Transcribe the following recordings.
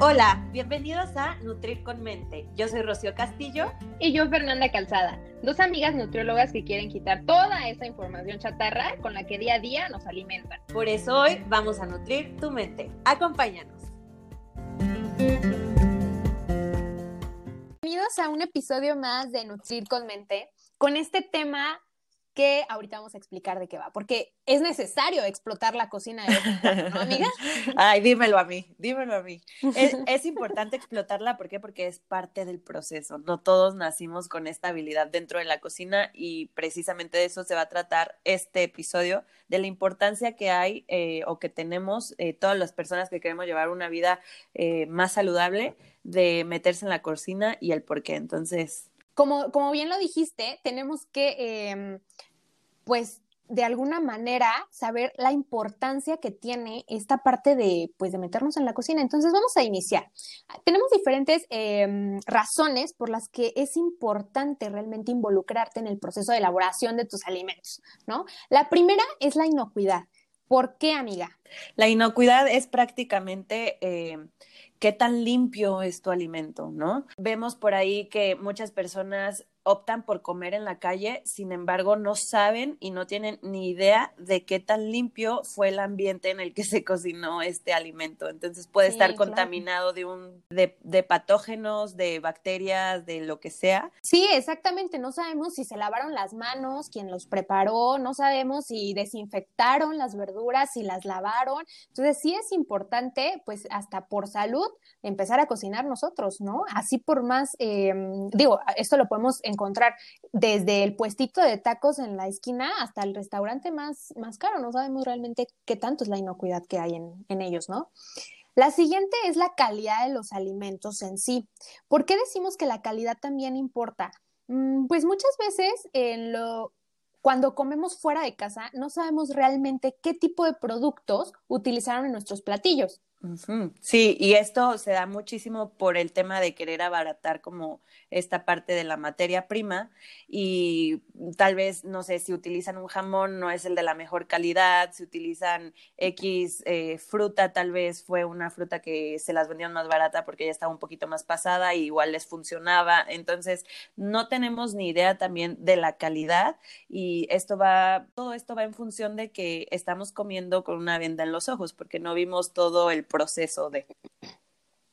Hola, bienvenidos a Nutrir con Mente. Yo soy Rocío Castillo. Y yo Fernanda Calzada, dos amigas nutriólogas que quieren quitar toda esa información chatarra con la que día a día nos alimentan. Por eso hoy vamos a nutrir tu mente. Acompáñanos. Bienvenidos a un episodio más de Nutrir con Mente, con este tema que ahorita vamos a explicar de qué va, porque es necesario explotar la cocina, de ¿no, amiga? Ay, dímelo a mí, dímelo a mí. Es, es, importante explotarla, ¿por qué? Porque es parte del proceso. No todos nacimos con esta habilidad dentro de la cocina y precisamente de eso se va a tratar este episodio, de la importancia que hay eh, o que tenemos eh, todas las personas que queremos llevar una vida eh, más saludable, de meterse en la cocina y el por qué. Entonces, como, como bien lo dijiste, tenemos que, eh, pues, de alguna manera saber la importancia que tiene esta parte de, pues, de meternos en la cocina. Entonces, vamos a iniciar. Tenemos diferentes eh, razones por las que es importante realmente involucrarte en el proceso de elaboración de tus alimentos, ¿no? La primera es la inocuidad. ¿Por qué, amiga? La inocuidad es prácticamente... Eh qué tan limpio es tu alimento, ¿no? Vemos por ahí que muchas personas optan por comer en la calle, sin embargo no saben y no tienen ni idea de qué tan limpio fue el ambiente en el que se cocinó este alimento. Entonces puede sí, estar claro. contaminado de un de, de, patógenos, de bacterias, de lo que sea. Sí, exactamente. No sabemos si se lavaron las manos, quién los preparó, no sabemos si desinfectaron las verduras, si las lavaron. Entonces sí es importante, pues hasta por salud, empezar a cocinar nosotros, ¿no? Así por más, eh, digo, esto lo podemos encontrar desde el puestito de tacos en la esquina hasta el restaurante más, más caro. No sabemos realmente qué tanto es la inocuidad que hay en, en ellos, ¿no? La siguiente es la calidad de los alimentos en sí. ¿Por qué decimos que la calidad también importa? Mm, pues muchas veces cuando comemos fuera de casa no sabemos realmente qué tipo de productos utilizaron en nuestros platillos. Sí, y esto se da muchísimo por el tema de querer abaratar como esta parte de la materia prima y tal vez, no sé, si utilizan un jamón no es el de la mejor calidad, si utilizan X eh, fruta, tal vez fue una fruta que se las vendieron más barata porque ya estaba un poquito más pasada y igual les funcionaba. Entonces, no tenemos ni idea también de la calidad y esto va, todo esto va en función de que estamos comiendo con una venda en los ojos porque no vimos todo el proceso de.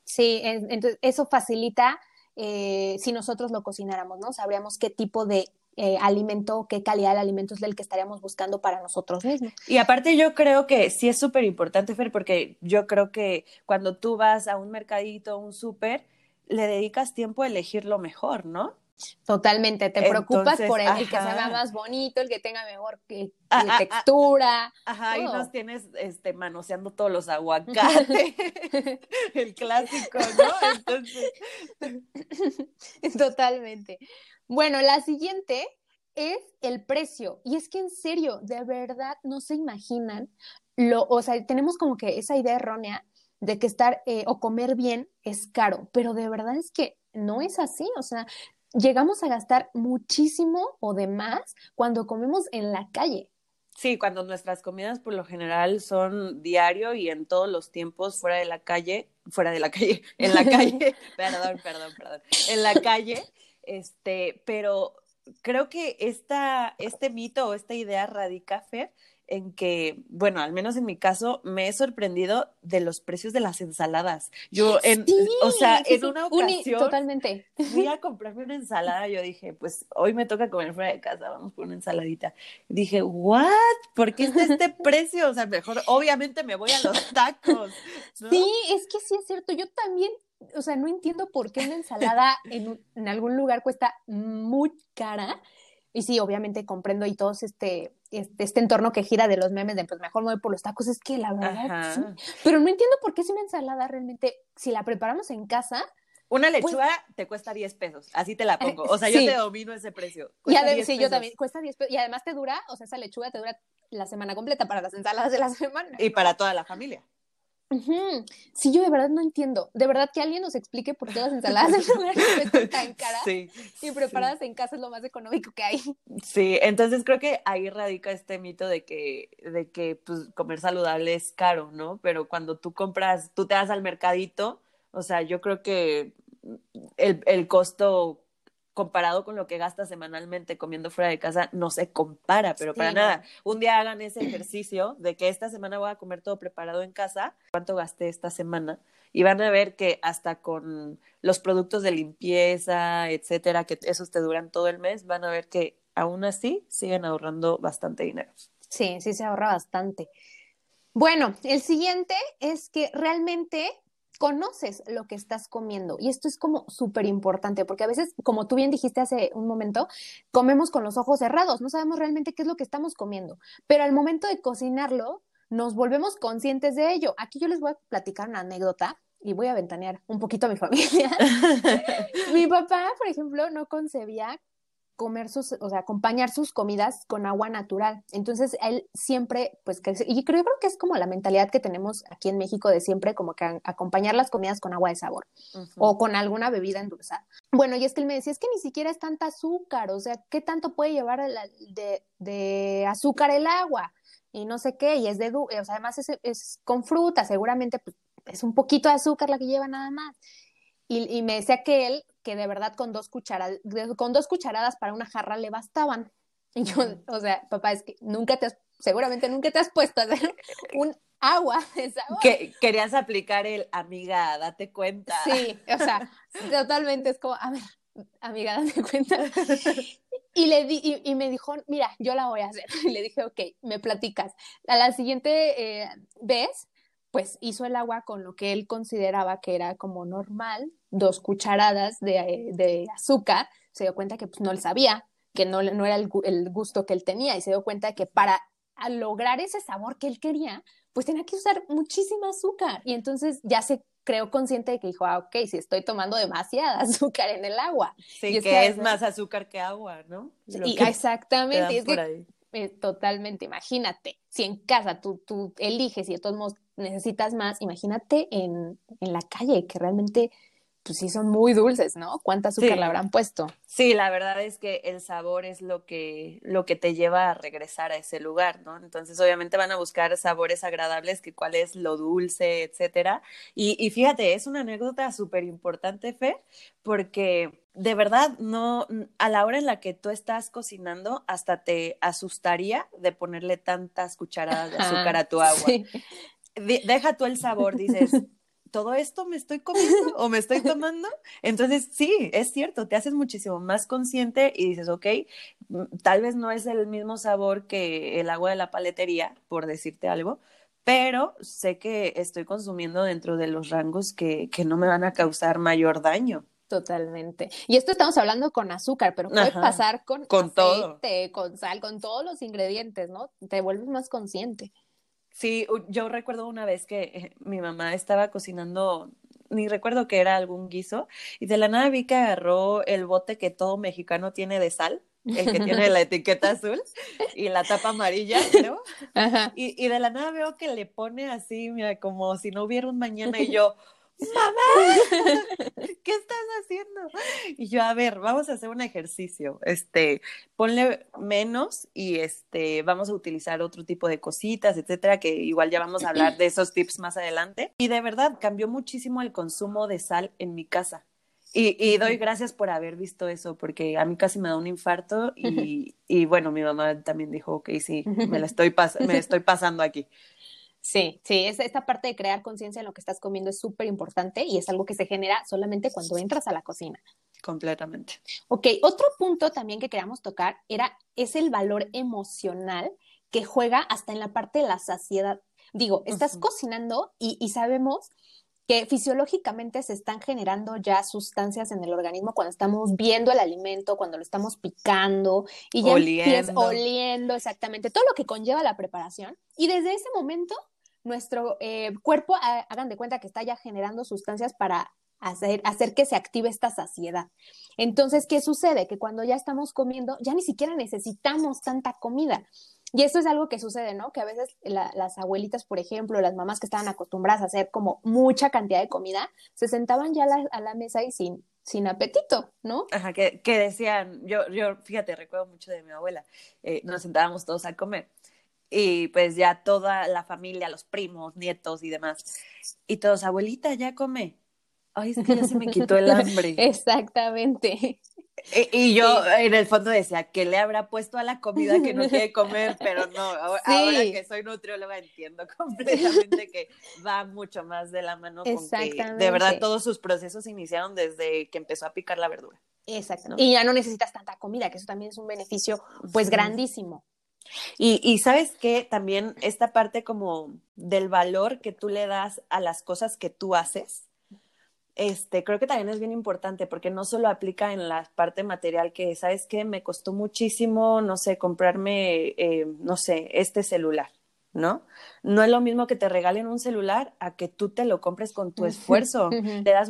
Sí, entonces eso facilita eh, si nosotros lo cocináramos, ¿no? Sabríamos qué tipo de eh, alimento, qué calidad de alimento es el que estaríamos buscando para nosotros mismos. Y aparte yo creo que sí es súper importante, Fer, porque yo creo que cuando tú vas a un mercadito, un súper, le dedicas tiempo a elegir lo mejor, ¿no? Totalmente, te preocupas Entonces, por el, el, que se vea más bonito, el que tenga mejor que, ah, ah, textura. Ajá, todo. y nos tienes este, manoseando todos los aguacates, el clásico, ¿no? Entonces. Totalmente. Bueno, la siguiente es el precio. Y es que en serio, de verdad, no se imaginan lo, o sea, tenemos como que esa idea errónea de que estar eh, o comer bien es caro, pero de verdad es que no es así, o sea, llegamos a gastar muchísimo o de más cuando comemos en la calle. Sí, cuando nuestras comidas por lo general son diario y en todos los tiempos fuera de la calle, fuera de la calle, en la calle, perdón, perdón, perdón, en la calle, este, pero creo que esta, este mito o esta idea radica, Fer, en que, bueno, al menos en mi caso, me he sorprendido de los precios de las ensaladas. Yo, en, sí, o sea, sí, en una ocasión, totalmente. fui a comprarme una ensalada, yo dije, pues hoy me toca comer fuera de casa, vamos por una ensaladita. Dije, ¿what? ¿Por qué está este precio? O sea, mejor, obviamente me voy a los tacos. ¿no? Sí, es que sí es cierto, yo también o sea, no entiendo por qué una ensalada en, en, algún lugar cuesta muy cara. Y sí, obviamente comprendo y todos este, este, este, entorno que gira de los memes de pues mejor me voy por los tacos, es que la verdad sí. Pero no entiendo por qué es una ensalada realmente, si la preparamos en casa. Una lechuga pues, te cuesta 10 pesos, así te la pongo. O sea, sí. yo te domino ese precio. Y además, sí, yo también, cuesta 10 pesos. Y además te dura, o sea, esa lechuga te dura la semana completa para las ensaladas de la semana. Y para toda la familia. Uh -huh. Sí, yo de verdad no entiendo. De verdad que alguien nos explique por qué las ensaladas de tan caras sí, y preparadas sí. en casa es lo más económico que hay. Sí, entonces creo que ahí radica este mito de que, de que pues, comer saludable es caro, ¿no? Pero cuando tú compras, tú te vas al mercadito, O sea, yo creo que el, el costo comparado con lo que gastas semanalmente comiendo fuera de casa, no se compara, pero para nada. Un día hagan ese ejercicio de que esta semana voy a comer todo preparado en casa, cuánto gasté esta semana, y van a ver que hasta con los productos de limpieza, etcétera, que esos te duran todo el mes, van a ver que aún así siguen ahorrando bastante dinero. Sí, sí se ahorra bastante. Bueno, el siguiente es que realmente conoces lo que estás comiendo. Y esto es como súper importante, porque a veces, como tú bien dijiste hace un momento, comemos con los ojos cerrados, no sabemos realmente qué es lo que estamos comiendo, pero al momento de cocinarlo, nos volvemos conscientes de ello. Aquí yo les voy a platicar una anécdota y voy a ventanear un poquito a mi familia. mi papá, por ejemplo, no concebía comer sus, o sea, acompañar sus comidas con agua natural. Entonces, él siempre, pues, y creo, creo que es como la mentalidad que tenemos aquí en México de siempre, como que acompañar las comidas con agua de sabor o con alguna bebida endulzada. Bueno, y es que él me decía, es que ni siquiera es tanta azúcar, o sea, ¿qué tanto puede llevar de, de azúcar el agua? Y no sé qué, y es de, o sea, además es, es con fruta, seguramente pues, es un poquito de azúcar la que lleva nada más. Y, y, me decía que él que de verdad con dos cucharadas, con dos cucharadas para una jarra le bastaban. Y yo, o sea, papá, es que nunca te has, seguramente nunca te has puesto a hacer un agua de sabor. Que querías aplicar el amiga, date cuenta. Sí, o sea, totalmente es como, a ver, amiga, date cuenta. Y, le di, y, me dijo, mira, yo la voy a hacer. Y le dije, ok, me platicas. A la siguiente eh, vez, pues hizo el agua con lo que él consideraba que era como normal, dos cucharadas de, de azúcar, se dio cuenta que pues, no le sabía, que no, no era el, el, gusto que él tenía y se dio cuenta que para lograr ese sabor que él quería, pues tenía que usar muchísima azúcar y entonces ya se creó consciente de que dijo, ah, ok, si estoy tomando demasiada azúcar en el agua. Sí, que es, más azúcar que agua, ¿no? y, exactamente, es que, eh, totalmente, imagínate, si en casa tú, tú eliges y de todos modos necesitas más, imagínate en, en la calle, que realmente pues sí son muy dulces, ¿no? ¿Cuánta azúcar le habrán puesto? Sí, la verdad es que el sabor es lo que, lo que te lleva a regresar a ese lugar, ¿no? Entonces, obviamente van a buscar sabores agradables, que cuál es lo dulce, etcétera. Y, y fíjate, es una anécdota súper importante, Fe, porque de verdad no, a la hora en la que tú estás cocinando, hasta te asustaría de ponerle tantas cucharadas de azúcar a tu agua. Deja tú el sabor, dices, todo esto me estoy comiendo o me estoy tomando. Entonces, sí, es cierto, te haces muchísimo más consciente y dices, ok, mm, tal vez no es el mismo sabor que el agua de la paletería, por decirte algo, pero sé que estoy consumiendo dentro de los rangos que, que no me van a causar mayor daño. Totalmente. Y esto estamos hablando con azúcar, pero puede pasar con, con aceite, con sal, con todos los ingredientes, ¿no? Te vuelves más consciente. Sí, yo recuerdo una vez que eh, mi mamá estaba cocinando, ni recuerdo que era algún guiso, y de la nada vi que agarró el bote que todo mexicano tiene de sal, el que tiene la etiqueta azul y la tapa amarilla, ¿no? Y, y de la nada veo que le pone así, mira, como si no hubiera un mañana y yo, mamá, ¿qué estás haciendo? Y yo, a ver, vamos a hacer un ejercicio, este, ponle menos y este, vamos a utilizar otro tipo de cositas, etcétera, que igual ya vamos a hablar de esos tips más adelante. Y de verdad, cambió muchísimo el consumo de sal en mi casa. Y, y, doy gracias por haber visto eso, porque a mí casi me da un infarto y, y bueno, mi mamá también dijo, ok, sí, me la estoy, me estoy pasando aquí. Sí, sí, es, esta parte de crear conciencia en lo que estás comiendo es súper importante y es algo que se genera solamente cuando entras a la cocina. Completamente. Ok, otro punto también que queríamos tocar era, es el valor emocional que juega hasta en la parte de la saciedad. Digo, estás cocinando y, y sabemos que fisiológicamente se están generando ya sustancias en el organismo cuando estamos viendo el alimento, cuando lo estamos picando y ya oliendo. oliendo exactamente todo lo que conlleva la preparación. Y desde ese momento nuestro eh, cuerpo, hagan de cuenta que está ya generando sustancias para hacer, hacer que se active esta saciedad. Entonces, ¿qué sucede? Que cuando ya estamos comiendo, ya ni siquiera necesitamos tanta comida. Y esto es algo que sucede, ¿no? Que a veces las abuelitas, por ejemplo, las mamás que estaban acostumbradas a hacer como mucha cantidad de comida, se sentaban ya a la, mesa y sin, sin apetito, ¿no? Ajá, que, que, decían, yo, yo, fíjate, recuerdo mucho de mi abuela, eh, nos sentábamos todos a comer y pues ya toda la familia, los primos, nietos y demás. Y todos, abuelita, ya come. ay, es que ya se me quitó el hambre. Exactamente. Y, yo en el fondo decía, ¿qué le habrá puesto a la comida que no quiere comer? Pero no, ahora, que soy nutrióloga entiendo completamente que va mucho más de la mano con que de verdad todos sus procesos iniciaron desde que empezó a picar la verdura. Exacto. Y ya no necesitas tanta comida, que eso también es un beneficio pues grandísimo. Y, y sabes que también esta parte como del valor que tú le das a las cosas que tú haces, este, creo que también es bien importante porque no solo aplica en la parte material que, ¿sabes qué? Me costó muchísimo, no sé, comprarme, eh, no sé, este celular, ¿no? No es lo mismo que te regalen un celular a que tú te lo compres con tu esfuerzo. le das,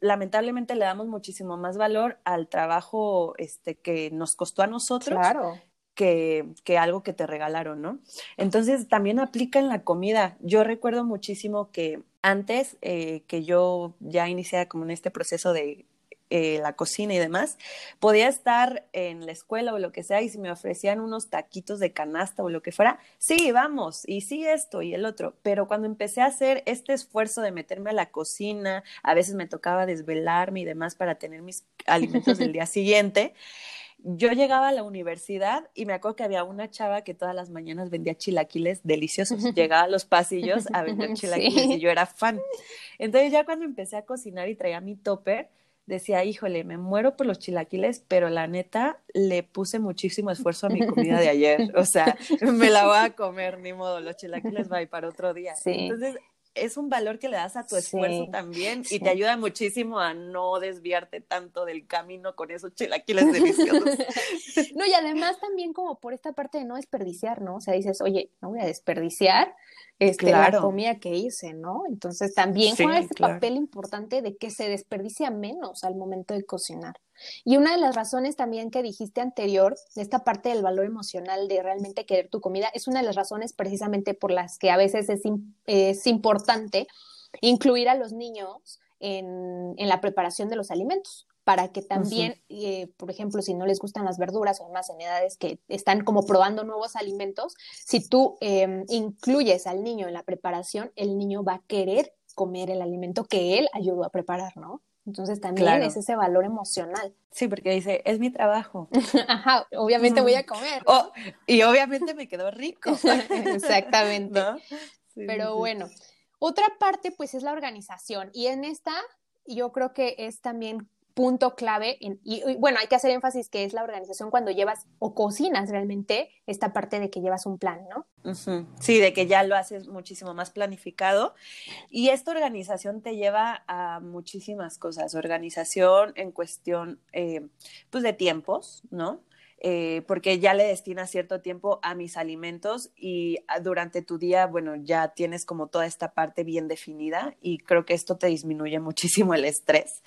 lamentablemente le damos muchísimo más valor al trabajo este, que nos costó a nosotros. Claro. Que, que, algo que te regalaron, ¿no? Entonces también aplica en la comida. Yo recuerdo muchísimo que antes eh, que yo ya iniciara como en este proceso de eh, la cocina y demás, podía estar en la escuela o lo que sea y si me ofrecían unos taquitos de canasta o lo que fuera, sí, vamos, y sí esto y el otro, pero cuando empecé a hacer este esfuerzo de meterme a la cocina, a veces me tocaba desvelarme y demás para tener mis alimentos del día siguiente, yo llegaba a la universidad y me acuerdo que había una chava que todas las mañanas vendía chilaquiles deliciosos. Llegaba a los pasillos a vender chilaquiles y yo era fan. Entonces ya cuando empecé a cocinar y traía mi topper, decía, híjole, me muero por los chilaquiles, pero la neta le puse muchísimo esfuerzo a mi comida de ayer. O sea, me la voy a comer, ni modo, los chilaquiles va para otro día. Entonces, es un valor que le das a tu esfuerzo también y te ayuda muchísimo a no desviarte tanto del camino con esos chilaquiles deliciosos. no, y además también como por esta parte de no desperdiciar, ¿no? O sea, dices, oye, no voy a desperdiciar este, la comida que hice, ¿no? Entonces también juega este papel importante de que se desperdicia menos al momento de cocinar. Y una de las razones también que dijiste anterior, esta parte del valor emocional de realmente querer tu comida, es una de las razones precisamente por las que a veces es, es importante incluir a los niños en, en, la preparación de los alimentos para que también, eh, por ejemplo, si no les gustan las verduras o más en edades que están como probando nuevos alimentos, si tú em, incluyes al niño en la preparación, el niño va a querer comer el alimento que él ayudó a preparar, ¿no? Entonces también es ese valor emocional. Sí, porque dice, es mi trabajo. Ajá, obviamente voy a comer. y obviamente me quedó rico. Exactamente. Pero bueno, otra parte pues es la organización. Y en esta yo creo que es también punto clave, y, bueno, hay que hacer énfasis que es la organización cuando llevas o cocinas realmente esta parte de que llevas un plan, ¿no? Sí, de que ya lo haces muchísimo más planificado. Y esta organización te lleva a muchísimas cosas. Organización en cuestión, eh, pues, de tiempos, ¿no? Eh, porque ya le destinas cierto tiempo a mis alimentos y ah, durante tu día, bueno, ya tienes como toda esta parte bien definida y creo que esto te disminuye muchísimo el estrés.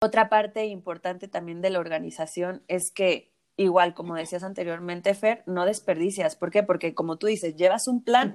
Otra parte importante también de la organización es que, igual como decías anteriormente, Fer, no desperdicias. ¿Por qué? Porque como tú dices, llevas un plan,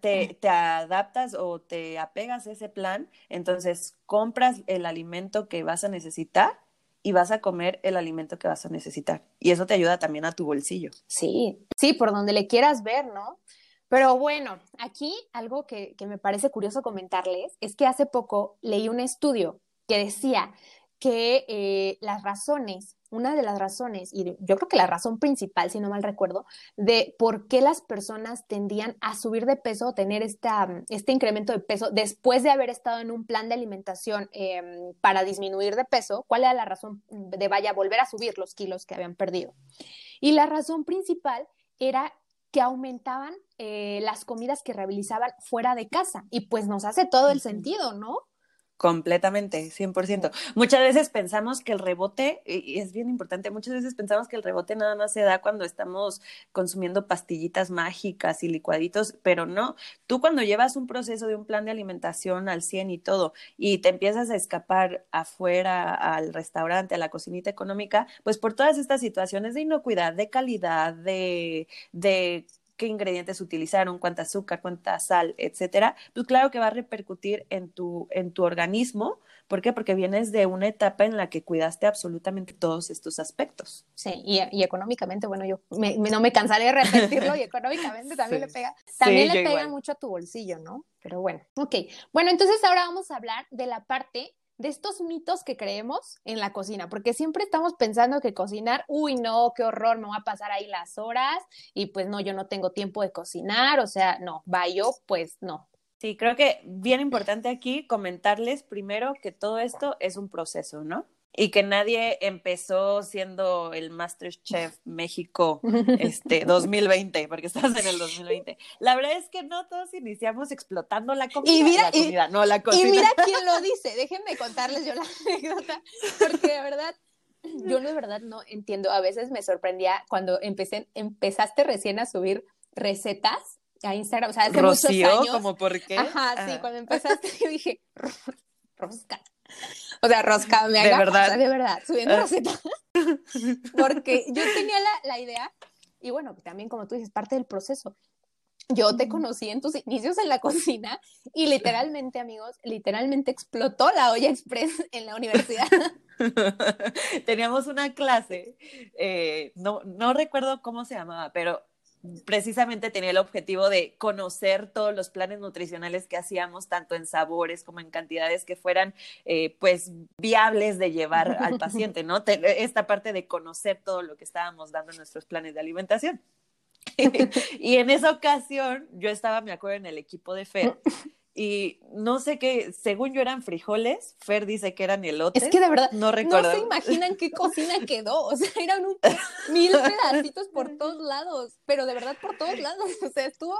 te, te, adaptas o te apegas a ese plan, entonces compras el alimento que vas a necesitar y vas a comer el alimento que vas a necesitar. Y eso te ayuda también a tu bolsillo. Sí, sí, por donde le quieras ver, ¿no? Pero bueno, aquí algo que, que me parece curioso comentarles es que hace poco leí un estudio que decía que eh, las razones, una de las razones, y yo creo que la razón principal, si no mal recuerdo, de por qué las personas tendían a subir de peso, tener esta, este incremento de peso después de haber estado en un plan de alimentación em, para disminuir de peso, cuál era la razón de vaya volver a subir los kilos que habían perdido. Y la razón principal era que aumentaban eh, las comidas que realizaban fuera de casa. Y pues nos hace todo el sentido, ¿no? Completamente, 100%. Muchas veces pensamos que el rebote, y es bien importante, muchas veces pensamos que el rebote nada más se da cuando estamos consumiendo pastillitas mágicas y licuaditos, pero no. Tú cuando llevas un proceso de un plan de alimentación al 100 y todo, y te empiezas a escapar afuera al restaurante, a la cocinita económica, pues por todas estas situaciones de inocuidad, de calidad, de, de qué ingredientes utilizaron, cuánta azúcar, cuánta sal, etcétera, pues claro que va a repercutir en tu, en tu organismo. ¿Por qué? Porque vienes de una etapa en la que cuidaste absolutamente todos estos aspectos. Sí, y, y económicamente, bueno, yo no me cansaré de repetirlo y económicamente también le pega, también le pega mucho a tu bolsillo, ¿no? Pero bueno, ok. Bueno, entonces ahora vamos a hablar de la parte de estos mitos que creemos en la cocina, porque siempre estamos pensando que cocinar, uy, no, qué horror, me voy a pasar ahí las horas y pues no, yo no tengo tiempo de cocinar, o sea, no, va yo, pues no. Sí, creo que bien importante aquí comentarles primero que todo esto es un proceso, ¿no? Y que nadie empezó siendo el Masterchef México este 2020, porque estás en el 2020. La verdad es que no todos iniciamos explotando la comida, y mira, la no la cocina. Y mira quién lo dice, déjenme contarles yo la anécdota, porque de verdad yo de verdad no entiendo, a veces me sorprendía cuando empecé empezaste recién a subir recetas a Instagram, o sea, hace muchos años. como por qué? Ajá, sí, cuando empezaste yo dije, rosca, o sea, rosca me De verdad. de verdad, subiendo receta. Porque yo tenía la, la idea, y bueno, también como tú dices, parte del proceso. Yo te conocí en tus inicios en la cocina y literalmente, amigos, literalmente explotó la olla express en la universidad. Teníamos una clase, eh, no, no recuerdo cómo se llamaba, pero precisamente tenía el objetivo de conocer todos los planes nutricionales que hacíamos, tanto en sabores como en cantidades que fueran, eh, pues, viables de llevar al paciente, ¿no? Esta parte de conocer todo lo que estábamos dando en nuestros planes de alimentación. y en esa ocasión, yo estaba, me acuerdo, en el equipo de FED y no sé qué, según yo eran frijoles, Fer dice que eran elotes. Es que de verdad, no recuerdo. No se imaginan qué cocina quedó, o sea, eran un, mil pedacitos por todos lados, pero de verdad por todos lados, o sea, estuvo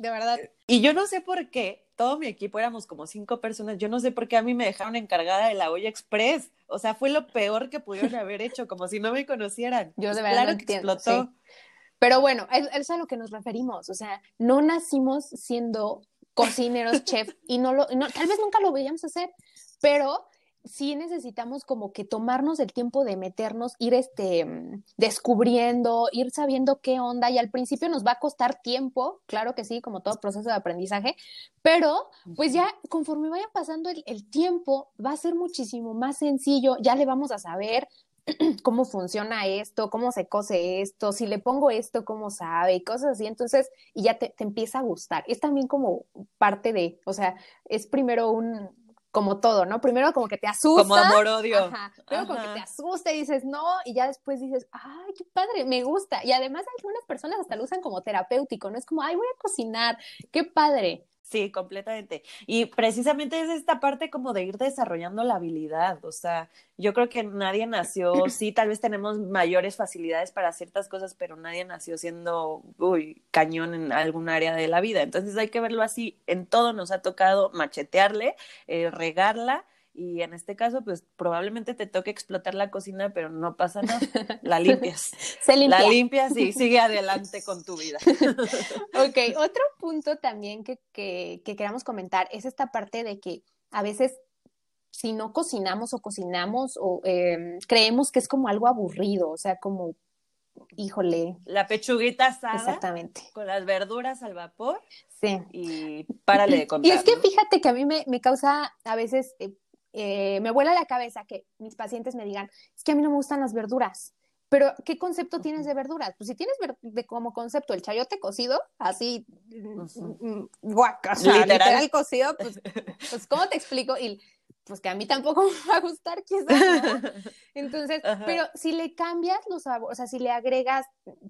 de verdad. Y yo no sé por qué, todo mi equipo éramos como cinco personas, yo no sé por qué a mí me dejaron encargada de la olla express, o sea, fue lo peor que pudieron haber hecho, como si no me conocieran. Yo de verdad claro que explotó. Pero bueno, es, es a lo que nos referimos, o sea, no nacimos siendo cocineros, chef, y no lo, tal vez nunca lo veíamos hacer, pero sí necesitamos como que tomarnos el tiempo de meternos, ir este, descubriendo, ir sabiendo qué onda, y al principio nos va a costar tiempo, claro que sí, como todo proceso de aprendizaje, pero pues ya conforme vaya pasando el, el tiempo, va a ser muchísimo más sencillo, ya le vamos a saber cómo funciona esto, cómo se cose esto, si le pongo esto, cómo sabe, y cosas así. Entonces, y ya te, te empieza a gustar. Es también como parte de, o sea, es primero un, como todo, ¿no? Primero como que te asusta. Como amor-odio. Ajá. Primero como que te asusta y dices, no, y ya después dices, ay, qué padre, me gusta. Y además algunas personas hasta lo usan como terapéutico, ¿no? Es como, ay, voy a cocinar, qué padre. Sí, completamente. Y precisamente es esta parte como de ir desarrollando la habilidad. O sea, yo creo que nadie nació, sí, tal vez tenemos mayores facilidades para ciertas cosas, pero nadie nació siendo, uy, cañón en algún área de la vida. Entonces hay que verlo así. En todo nos ha tocado machetearle, eh, regarla y en este caso, pues probablemente te toque explotar la cocina, pero no pasa nada, la limpias. Se limpia. La limpias y sigue adelante con tu vida. ok, otro punto también que, que, que queramos comentar es esta parte de que a veces si no cocinamos o cocinamos o eh, creemos que es como algo aburrido, o sea, como, híjole. La pechuguita asada. Exactamente. Con las verduras al vapor. Sí. Y párale de contar. Y es que fíjate que a mí me, me causa a veces eh, eh, me vuela la cabeza que mis pacientes me digan, es que a mí no me gustan las verduras. Pero, ¿qué concepto tienes de verduras? Pues si tienes de, como concepto el chayote cocido, así, guaca, literal. cocido, pues, pues, ¿cómo te explico? Y pues que a mí tampoco me va a gustar, quizás, Entonces, pero si le cambias los sabores, o sea, si le agregas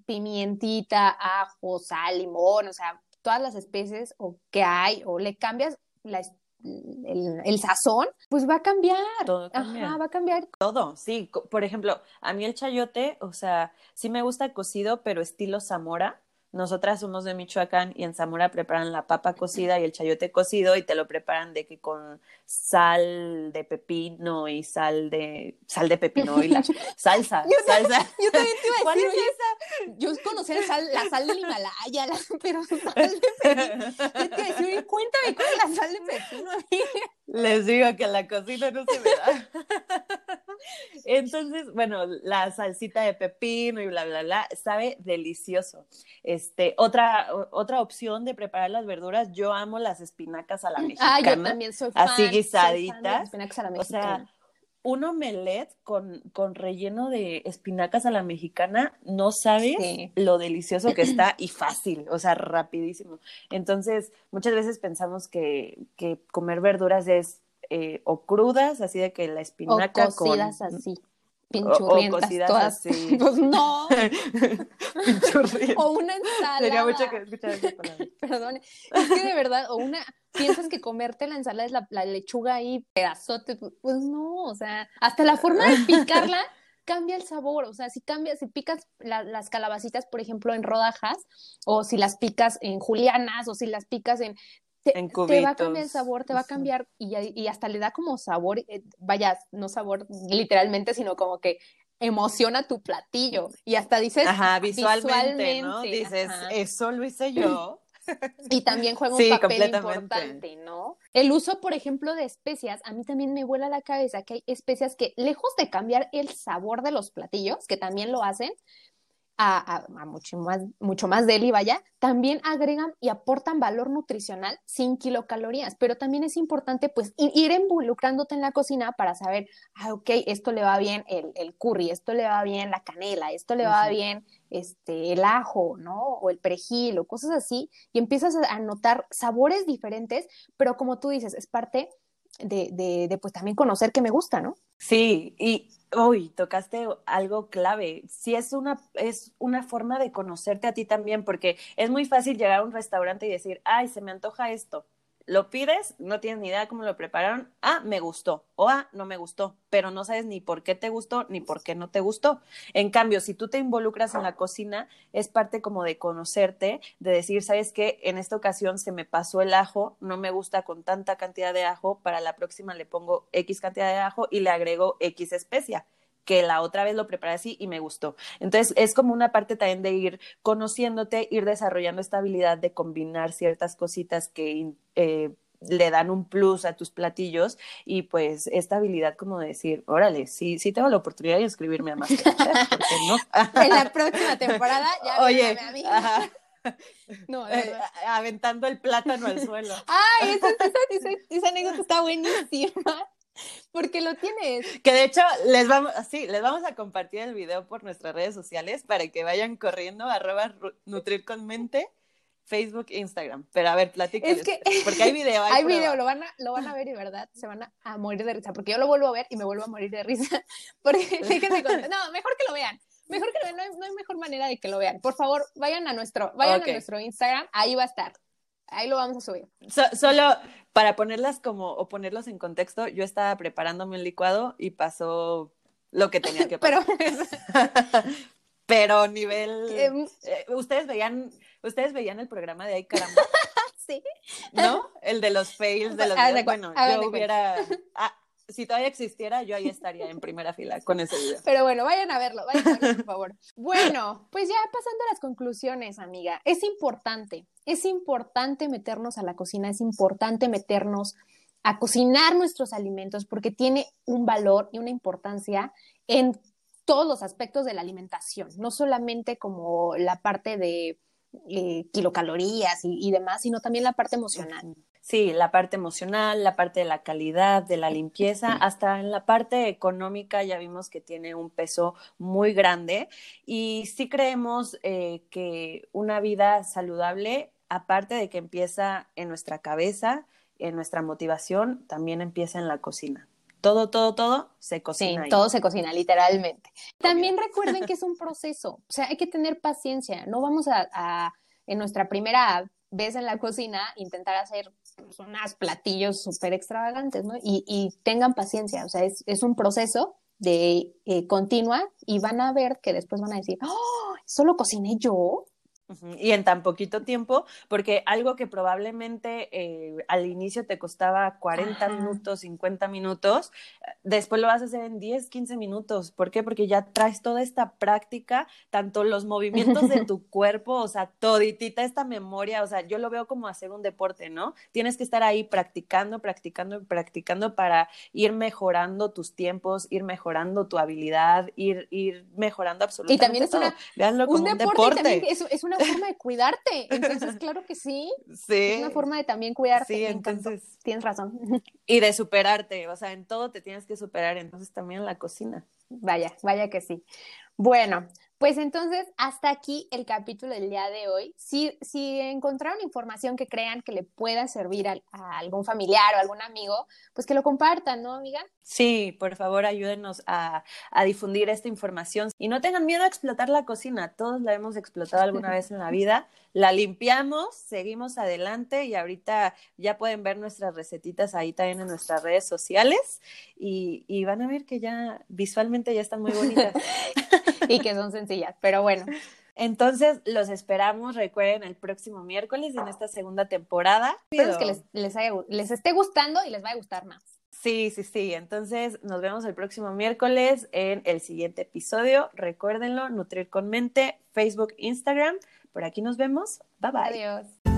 pimientita, ajo, sal, limón, o sea, todas las especies o que hay, o le cambias la, el, sazón, pues va a cambiar. Todo Ajá, va a cambiar. Todo, sí. Por ejemplo, a mí el chayote, o sea, sí me gusta cocido, pero estilo Zamora. Nosotras somos de Michoacán y en Zamora preparan la papa cocida y el chayote cocido y te lo preparan de que con sal de pepino y sal de sal de pepino y la salsa, yo salsa. yo también te iba a decir, ¿Cuál es esa? Yo conocía la sal, la sal del Himalaya, la, pero sal de pepino. Yo te iba a decir, cuéntame cuál es la sal de pepino. Les digo que la cocina no se me da. Entonces, bueno, la salsita de pepino y bla, bla, bla, sabe delicioso. Este, otra, otra opción de preparar las verduras, yo amo las espinacas a la mexicana. Ah, yo también soy fan. Así guisaditas. espinacas a la O mexicana. sea, un omelette con, con relleno de espinacas a la mexicana, no sabes Sí. lo delicioso que está y fácil, o sea, rapidísimo. Entonces, muchas veces pensamos que, que comer verduras es eh, o crudas, así de que la o espinaca cocidas con... así, o pinchurrientas cocidas todas. así. Pues no, Pinchurrientas. o una ensalada. Tenía mucho que escuchar esa palabra. Perdón, es que de verdad, o una, piensas que comerte la ensalada es la, la lechuga ahí, pedazote, pues no, o sea, hasta la forma de picarla cambia el sabor, o sea, si cambias, si picas la- las calabacitas, por ejemplo, en rodajas, o si las picas en julianas, o si las picas en... Te, En te va a cambiar el sabor, te va a cambiar y, y hasta le da como sabor, eh, vaya, no sabor literalmente, sino como que emociona tu platillo y hasta dices Ajá, visualmente, ¿no? Dices, ajá. eso lo hice yo. Y también juega un Sí, papel importante, ¿no? El uso, por ejemplo, de especias, a mí también me vuela la cabeza que hay especias que, lejos de cambiar el sabor de los platillos, que también lo hacen, a, a- a mucho, más, mucho más deli, vaya, también agregan y aportan valor nutricional sin kilocalorías, pero también es importante pues ir involucrándote en la cocina para saber, ah, ok, esto le va bien el, el curry, esto le va bien la canela, esto le va bien este, el ajo, ¿no? O el perejil o cosas así, y empiezas a notar sabores diferentes, pero como tú dices, es parte de, de, de pues también conocer que me gusta, ¿no? Sí, y uy, tocaste algo clave. Sí, es una, es una forma de conocerte a ti también, porque es muy fácil llegar a un restaurante y decir, ay, se me antoja esto. Lo pides, no tienes ni idea cómo lo prepararon. Ah, me gustó. O ah, no me gustó. Pero no sabes ni por qué te gustó ni por qué no te gustó. En cambio, si tú te involucras en la cocina, es parte como de conocerte, de decir, ¿sabes qué? En esta ocasión se me pasó el ajo, no me gusta con tanta cantidad de ajo, para la próxima le pongo X cantidad de ajo y le agrego X especia que la otra vez lo preparé así y me gustó. Entonces, es como una parte también de ir conociéndote, ir desarrollando esta habilidad de combinar ciertas cositas que eh, le dan un plus a tus platillos y pues esta habilidad como de decir, órale, sí, sí tengo la oportunidad de inscribirme a Masterchef, ¿por qué no? En la próxima temporada ya Oye, a mí. ajá, No, eh, aventando el plátano al suelo. Ay, esa, esa, esa, esa anécdota está buenísima. Porque lo tienes. Que de hecho les vamos, sí, les vamos a compartir el video por nuestras redes sociales para que vayan corriendo arroba nutrir con mente, Facebook, Instagram. Pero a ver, platícales. Es que- porque hay video, hay, video, lo van, a, lo van a ver y verdad se van a, a morir de risa. Porque yo lo vuelvo a ver y me vuelvo a morir de risa. Porque déjenme contar. No, mejor que lo vean. Mejor que lo vean. No hay, no hay mejor manera de que lo vean. Por favor, vayan a nuestro, vayan a nuestro Instagram. Ahí va a estar. Ahí lo vamos a subir. So- solo para ponerlas como o ponerlos en contexto, yo estaba preparándome un licuado y pasó lo que tenía que Pero pasar. Pero nivel em, eh, ustedes veían ustedes veían el programa de Ay caramba, sí. ¿no? El de los fails de los videos. cu- Bueno, yo hubiera ah, si todavía existiera, yo ahí estaría en primera fila con ese video. Pero bueno, vayan a verlo, vayan a verlo, por favor. Bueno, pues ya pasando a las conclusiones, amiga, es importante, es importante meternos a la cocina, es importante meternos a cocinar nuestros alimentos porque tiene un valor y una importancia en todos los aspectos de la alimentación, no solamente como la parte de eh, kilocalorías y, y demás, sino también la parte emocional. Sí, la parte emocional, la parte de la calidad, de la limpieza, hasta en la parte económica ya vimos que tiene un peso muy grande y sí creemos eh, que una vida saludable, aparte de que empieza en nuestra cabeza, en nuestra motivación, también empieza en la cocina. Todo, todo, todo se Sí, cocina. ahí. todo se cocina, literalmente. También recuerden que es un proceso, o sea, hay que tener paciencia. No vamos a, a, en nuestra primera vez en la cocina, intentar hacer unos platillos súper extravagantes, ¿no? Y, y, tengan paciencia, o sea, es, es un proceso de eh, continua y van a ver que después van a decir, ¡Oh! ¿Solo cociné yo? Y en tan poquito tiempo, porque algo que probablemente eh, al inicio te costaba 40 minutos, 50 minutos, después lo vas a hacer en 10, 15 minutos. ¿Por qué? Porque ya traes toda esta práctica, tanto los movimientos de tu cuerpo, o sea, toditita esta memoria, o sea, yo lo veo como hacer un deporte, ¿no? Tienes que estar ahí practicando, practicando, practicando para ir mejorando tus tiempos, ir mejorando tu habilidad, ir, ir mejorando absolutamente Y también es todo. una, Véanlo como un un deporte, deporte. también es, es una forma de cuidarte. Entonces, claro que sí. Sí. Es una forma de también cuidarte. Sí, encantó. entonces, Tienes razón. y de superarte, o sea, en todo te tienes que superar, entonces también en la cocina. Vaya, vaya que sí. Bueno, pues entonces hasta aquí el capítulo del día de hoy. Si, si encontraron información que crean que le pueda servir a, a algún familiar o algún amigo, pues que lo compartan, ¿no, amiga? Sí, por favor, ayúdenos a, a, difundir esta información y no tengan miedo a explotar la cocina. Todos la hemos explotado alguna vez en la vida. La limpiamos, seguimos adelante y ahorita ya pueden ver nuestras recetitas ahí también en nuestras redes sociales y, y van a ver que ya visualmente ya están muy bonitas. y que son sencillas, pero bueno. Entonces, los esperamos, recuerden, el próximo miércoles en esta segunda temporada. Espero que les, les, haya, les esté gustando y les vaya a gustar más. Sí, sí, sí. Entonces, nos vemos el próximo miércoles en el siguiente episodio. Recuérdenlo, Nutrir con Mente, Facebook, Instagram. Por aquí nos vemos. Bye bye. Adiós.